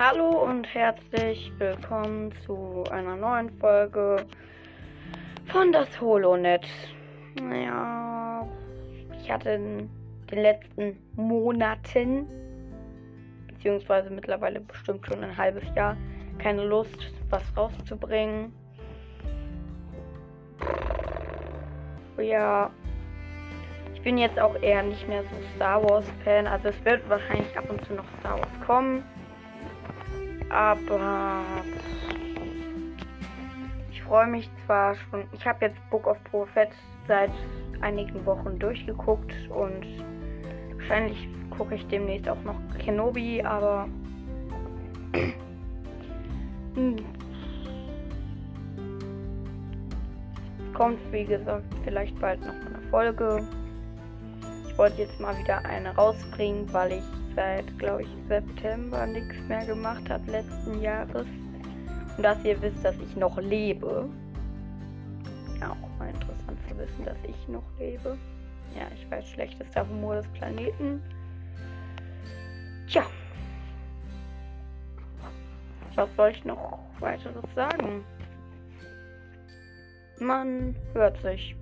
Hallo und herzlich willkommen zu einer neuen Folge von das HoloNet. Naja, ich hatte in den letzten Monaten, beziehungsweise mittlerweile bestimmt schon ein halbes Jahr, keine Lust, was rauszubringen. Ja, ich bin jetzt auch eher nicht mehr so Star Wars Fan. Also es wird wahrscheinlich ab und zu noch Star Wars kommen. Aber ich freue mich zwar schon. Ich habe jetzt Book of Prophet seit einigen Wochen durchgeguckt und wahrscheinlich gucke ich demnächst auch noch Kenobi, aber hm. kommt wie gesagt vielleicht bald noch eine Folge. Wollte jetzt mal wieder eine rausbringen, weil ich seit, glaube ich, September nichts mehr gemacht habe letzten Jahres. Und dass ihr wisst, dass ich noch lebe. Ja, auch mal interessant zu wissen, dass ich noch lebe. Ja, ich weiß, schlechtester Humor des Planeten. Tja. Was soll ich noch weiteres sagen? Man hört sich.